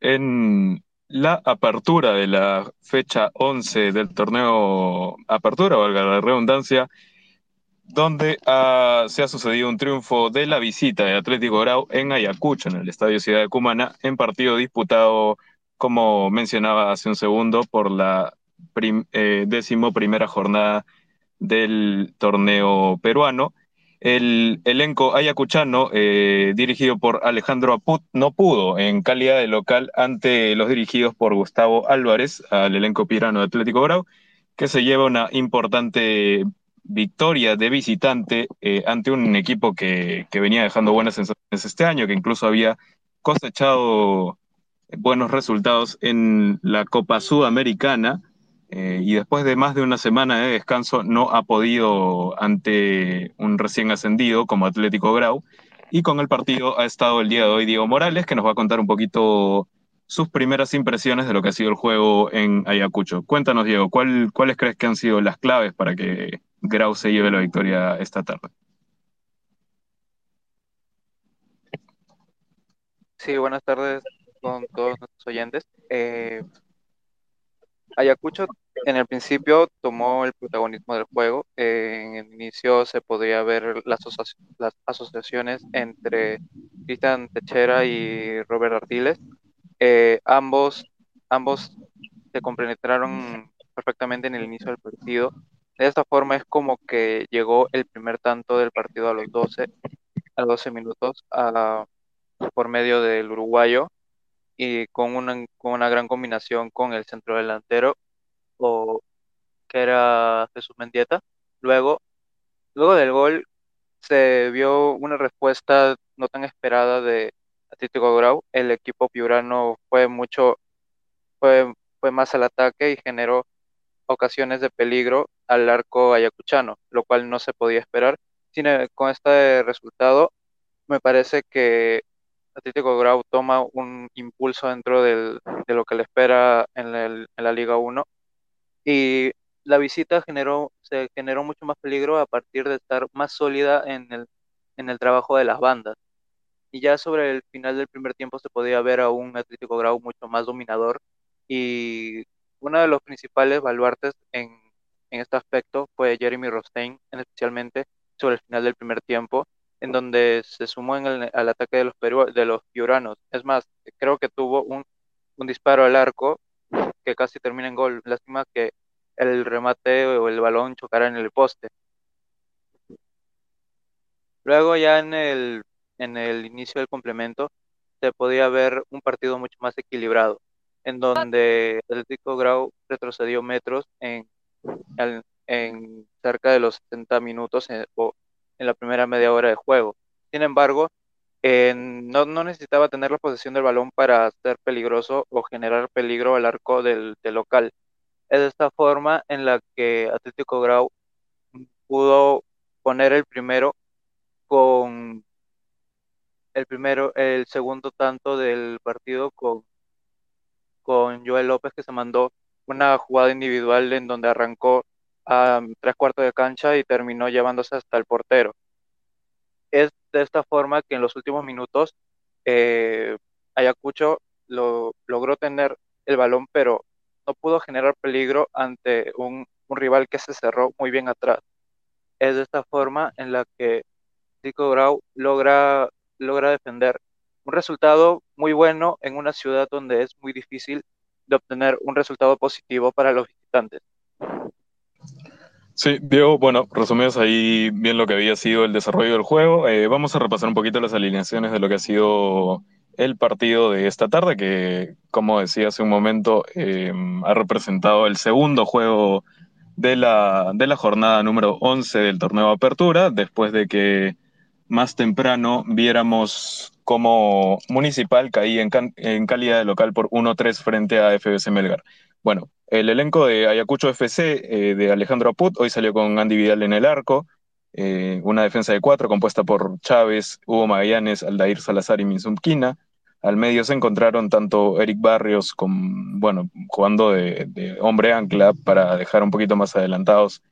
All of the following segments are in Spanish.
en la apertura de la fecha 11 del torneo Apertura, valga la redundancia, donde uh, se ha sucedido un triunfo de la visita de Atlético Grau en Ayacucho, en el Estadio Ciudad de Cumana, en partido disputado, como mencionaba hace un segundo, por la prim eh, décimo primera jornada del torneo peruano. El elenco ayacuchano, eh, dirigido por Alejandro Aput, no pudo en calidad de local ante los dirigidos por Gustavo Álvarez, al elenco pirano de Atlético Grau, que se lleva una importante victoria de visitante eh, ante un equipo que, que, venía dejando buenas sensaciones este año, que incluso había cosechado buenos resultados en la Copa Sudamericana eh, y después de más de una semana de descanso no ha podido ante un recién ascendido como Atlético Grau. Y con el partido ha estado el día de hoy Diego Morales, que nos va a contar un poquito sus primeras impresiones de lo que ha sido el juego en Ayacucho. Cuéntanos, Diego, ¿cuál, ¿cuáles crees que han sido las claves para que Grau se lleve la victoria esta tarde? Sí, buenas tardes con todos nuestros oyentes. Eh, Ayacucho en el principio tomó el protagonismo del juego. En el inicio se podía ver las, asociaciones entre Cristian Techera y Robert Artiles. Eh, ambos, ambos se compenetraron perfectamente en el inicio del partido. De esta forma es como que llegó el primer tanto del partido a los 12, a 12 minutos por medio del uruguayo y con una, con una gran combinación con el centro delantero, o, que era Jesús Mendieta. Luego, luego del gol se vio una respuesta no tan esperada de Atlético Grau. El equipo piurano fue mucho, fue, fue más al ataque y generó ocasiones de peligro al arco ayacuchano, lo cual no se podía esperar. Sin, con este resultado, me parece que Atlético Grau toma un impulso dentro de lo que le espera en, la Liga 1 y la visita generó, se generó mucho más peligro a partir de estar más sólida en el, en el trabajo de las bandas. Y ya sobre el final del primer tiempo se podía ver a un Atlético Grau mucho más dominador y uno de los principales baluartes en, en este aspecto fue Jeremy Rostein, especialmente sobre el final del primer tiempo, en donde se sumó en el, al ataque de los, peru, de los piuranos. Es más, creo que tuvo un, un, disparo al arco que casi termina en gol. Lástima que el remate o el balón chocara en el poste. Luego ya en el, en el inicio del complemento se podía ver un partido mucho más equilibrado, en donde Atlético Grau retrocedió metros en, en, en cerca de los 70 minutos en, o en la primera media hora de juego. Sin embargo, no, no, necesitaba tener la posesión del balón para ser peligroso o generar peligro al arco del, del, local. Es de esta forma en la que Atlético Grau pudo poner el primero con el primero, el segundo tanto del partido con, con Joel López que se mandó una jugada individual en donde arrancó a tres cuartos de cancha y terminó llevándose hasta el portero. Es de esta forma que en los últimos minutos eh, Ayacucho lo, logró tener el balón, pero no pudo generar peligro ante un, un, rival que se cerró muy bien atrás. Es de esta forma en la que Tico Grau logra, logra defender un resultado muy bueno en una ciudad donde es muy difícil de obtener un resultado positivo para los visitantes. Sí, Diego, bueno, resumidos ahí bien lo que había sido el desarrollo del juego. Eh, vamos a repasar un poquito las alineaciones de lo que ha sido el partido de esta tarde, que, como decía hace un momento, eh, ha representado el segundo juego de la, de la jornada número 11 del torneo Apertura, después de que más temprano viéramos cómo Municipal caía en, en calidad de local por 1-3 frente a FBC Melgar. Bueno, el elenco de Ayacucho FC eh, de Alejandro Aput hoy salió con Andy Vidal en el arco, eh, una defensa de cuatro compuesta por Chávez, Hugo Magallanes, Aldair Salazar y Minzumquina. Al medio se encontraron tanto Eric Barrios con, bueno, jugando de, hombre ancla para dejar un poquito más adelantados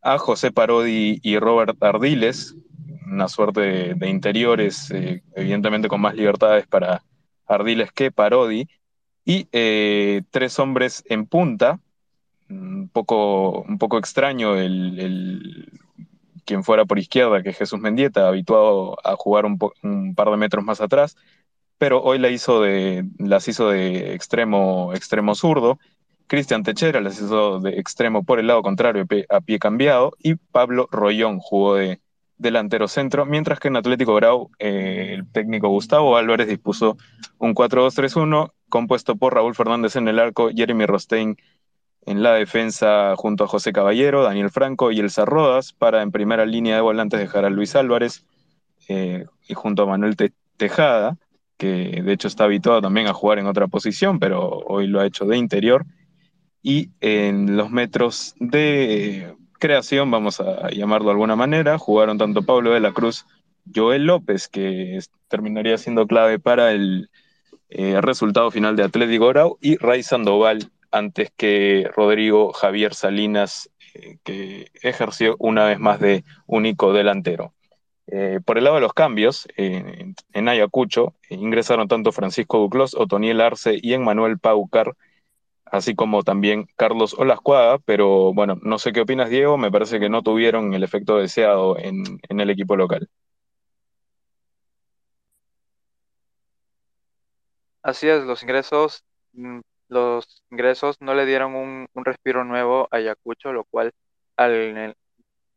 a José Parodi y Robert Ardiles, una suerte de, de interiores, eh, evidentemente con más libertades para Ardiles que Parodi Y eh, tres hombres en punta, un poco, un poco extraño el, el, quien fuera por izquierda, que es Jesús Mendieta, habituado a jugar un, par de metros más atrás, pero hoy la hizo de, las hizo de extremo, extremo zurdo. Cristian Techera las hizo de extremo por el lado contrario, a pie cambiado, y Pablo Rollón jugó de delantero centro, mientras que en Atlético Grau eh, el técnico Gustavo Álvarez dispuso un 4-2-3-1 compuesto por Raúl Fernández en el arco, Jeremy Rostein en la defensa junto a José Caballero, Daniel Franco y Elsa Rodas, para en primera línea de volantes dejar a Luis Álvarez eh, y junto a Manuel Tejada, que de hecho está habituado también a jugar en otra posición, pero hoy lo ha hecho de interior. Y en los metros de creación, vamos a llamarlo de alguna manera, jugaron tanto Pablo de la Cruz, Joel López, que terminaría siendo clave para el eh, resultado final de Atlético Grau, y Ray Sandoval, antes que Rodrigo Javier Salinas, eh, que ejerció una vez más de único delantero. Eh, por el lado de los cambios, en Ayacucho ingresaron tanto Francisco Duclos, Otoniel Arce y Emmanuel Paucar, así como también Carlos Olascuaga, pero bueno, no sé qué opinas, Diego, me parece que no tuvieron el efecto deseado en, en el equipo local. Así es, los ingresos, mm, los ingresos no le dieron un, un respiro nuevo a Ayacucho, lo cual al,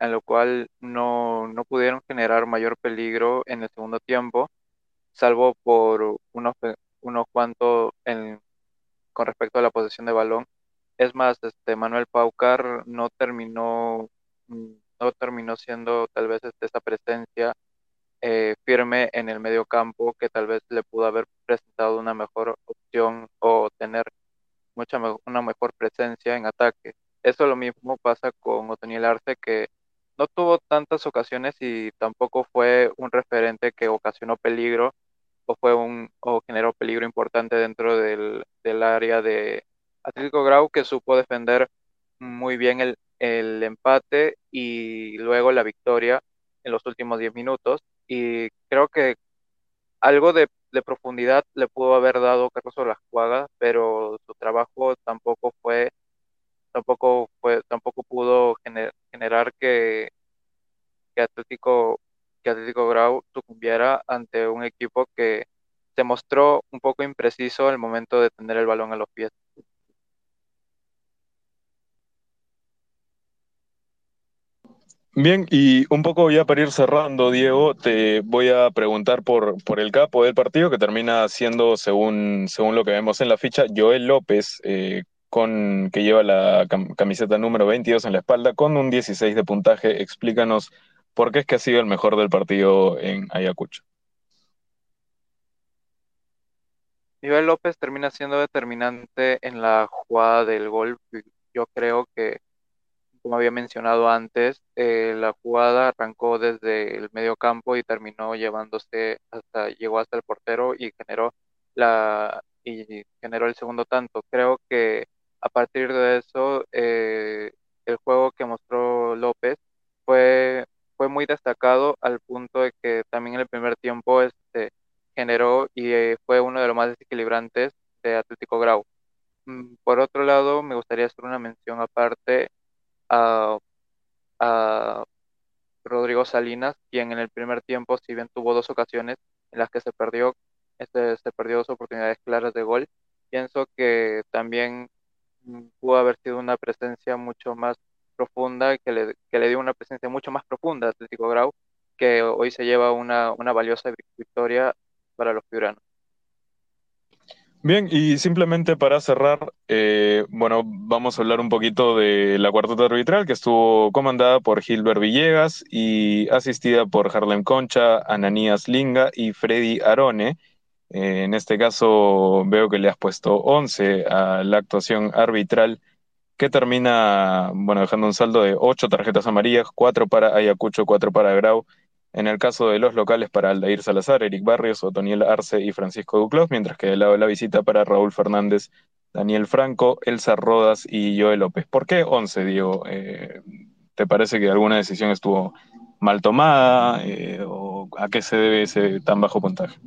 en lo cual no, no pudieron generar mayor peligro en el segundo tiempo, salvo por unos, unos cuantos en, con respecto a la posesión de balón. Es más, este Manuel Paucar no terminó, no terminó siendo tal vez este, esa presencia eh, firme en el medio campo que tal vez le pudo haber presentado una mejor opción o tener mucha una mejor presencia en ataque. Eso lo mismo pasa con Otoniel Arce, que no tuvo tantas ocasiones y tampoco fue un referente que ocasionó peligro o fue un o generó peligro importante dentro del, del área de Atlético Grau que supo defender muy bien el, el empate y luego la victoria en los últimos 10 minutos. Y creo que algo de, profundidad le pudo haber dado Carlos Olajuaga, pero su trabajo tampoco fue tampoco fue tampoco pudo gener, generar que, que Atlético que Atlético Grau sucumbiera ante un equipo que se mostró un poco impreciso al momento de tener el balón a los pies. Bien, y un poco ya para ir cerrando, Diego, te voy a preguntar por, por el capo del partido, que termina siendo, según, según lo que vemos en la ficha, Joel López, eh, con, que lleva la camiseta número 22 en la espalda, con un 16 de puntaje. Explícanos por qué es que ha sido el mejor del partido en Ayacucho. Joel López termina siendo determinante en la jugada del gol. Yo creo que, como había mencionado antes, eh, la jugada arrancó desde el medio campo y terminó llevándose hasta, llegó hasta el portero y generó la y generó el segundo tanto. Creo que a partir de eso, eh, el juego que mostró López fue, fue muy destacado al punto de que también en el primer tiempo este, generó y eh, fue uno de los más desequilibrantes de Atlético Grau. Mm, por otro lado, me gustaría hacer una mención aparte a, Rodrigo Salinas, quien en el primer tiempo, si bien tuvo dos ocasiones en las que se perdió, este, se perdió dos oportunidades claras de gol, pienso que también pudo haber sido una presencia mucho más profunda, que le, que le dio una presencia mucho más profunda a Atlético Grau, que hoy se lleva una valiosa victoria para los piuranos. Bien, y simplemente para cerrar, eh, bueno, vamos a hablar un poquito de la cuarteta arbitral que estuvo comandada por Gilbert Villegas y asistida por Harlem Concha, Ananías Linga y Freddy Arone. Eh, en este caso veo que le has puesto 11 a la actuación arbitral que termina, bueno, dejando un saldo de 8 tarjetas amarillas, 4 para Ayacucho, 4 para Grau. En el caso de los locales para Aldair Salazar, Eric Barrios, Otoniel Arce y Francisco Duclos, mientras que del lado de la visita para Raúl Fernández, Daniel Franco, Elsa Rodas y Joel López. ¿Por qué 11, Diego? Eh, ¿Te parece que alguna decisión estuvo mal tomada eh, o a qué se debe ese tan bajo puntaje?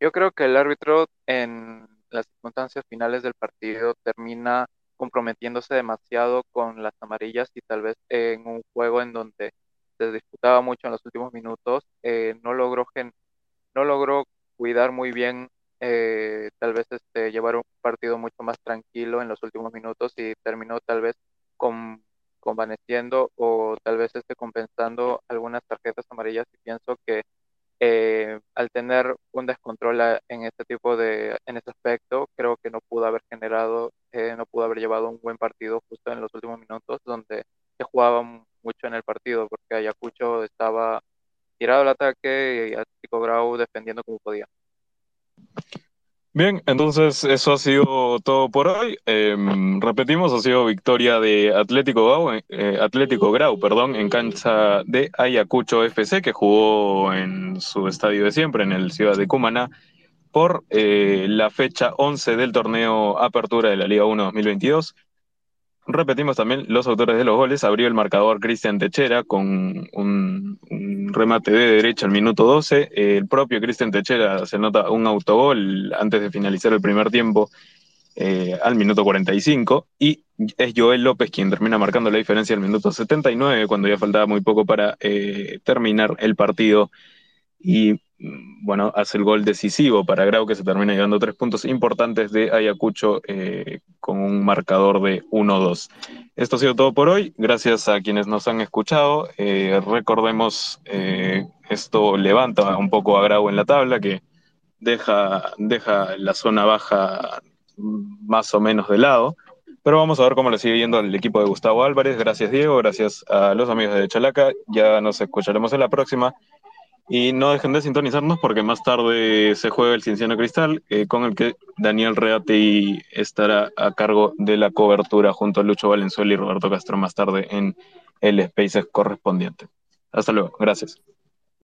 Yo creo que el árbitro en las circunstancias finales del partido termina comprometiéndose demasiado con las amarillas y tal vez en un juego en donde se disputaba mucho en los últimos minutos, eh, no logró gen- no logró cuidar muy bien, eh, tal vez este, llevar un partido mucho más tranquilo en los últimos minutos y terminó tal vez con, convaneciendo o tal vez este, compensando algunas tarjetas amarillas. Y pienso que eh, al tener un descontrol en este tipo de, en este aspecto, creo que no pudo haber generado, eh, no pudo haber llevado un buen partido justo en los últimos minutos donde se jugaba mucho en el partido porque Ayacucho estaba tirado al ataque y Atlético Grau defendiendo como podía. Bien, entonces eso ha sido todo por hoy. Eh, repetimos, ha sido victoria de Atlético Grau, eh, Atlético Grau, perdón, en cancha de Ayacucho FC, que jugó en su estadio de siempre, en el Ciudad de Cumaná, por eh, la fecha 11 del torneo Apertura de la Liga 1 2022. Repetimos también los autores de los goles. Abrió el marcador Cristian Techera con un, remate de derecha al minuto 12. El propio Cristian Techera se nota un autogol antes de finalizar el primer tiempo eh, al minuto 45. Y es Joel López quien termina marcando la diferencia al minuto 79, cuando ya faltaba muy poco para eh, terminar el partido y bueno, hace el gol decisivo para Grau que se termina llevando tres puntos importantes de Ayacucho eh, con un marcador de 1-2. Esto ha sido todo por hoy. Gracias a quienes nos han escuchado. Eh, recordemos, eh, esto levanta un poco a Grau en la tabla, que deja, deja la zona baja más o menos de lado. Pero vamos a ver cómo le sigue yendo al equipo de Gustavo Álvarez. Gracias, Diego. Gracias a los amigos de Chalaca. Ya nos escucharemos en la próxima. Y no dejen de sintonizarnos porque más tarde se juega el Cienciano Cristal, eh, con el que Daniel Reati estará a cargo de la cobertura junto a Lucho Valenzuela y Roberto Castro más tarde en el Spaces correspondiente. Hasta luego, gracias.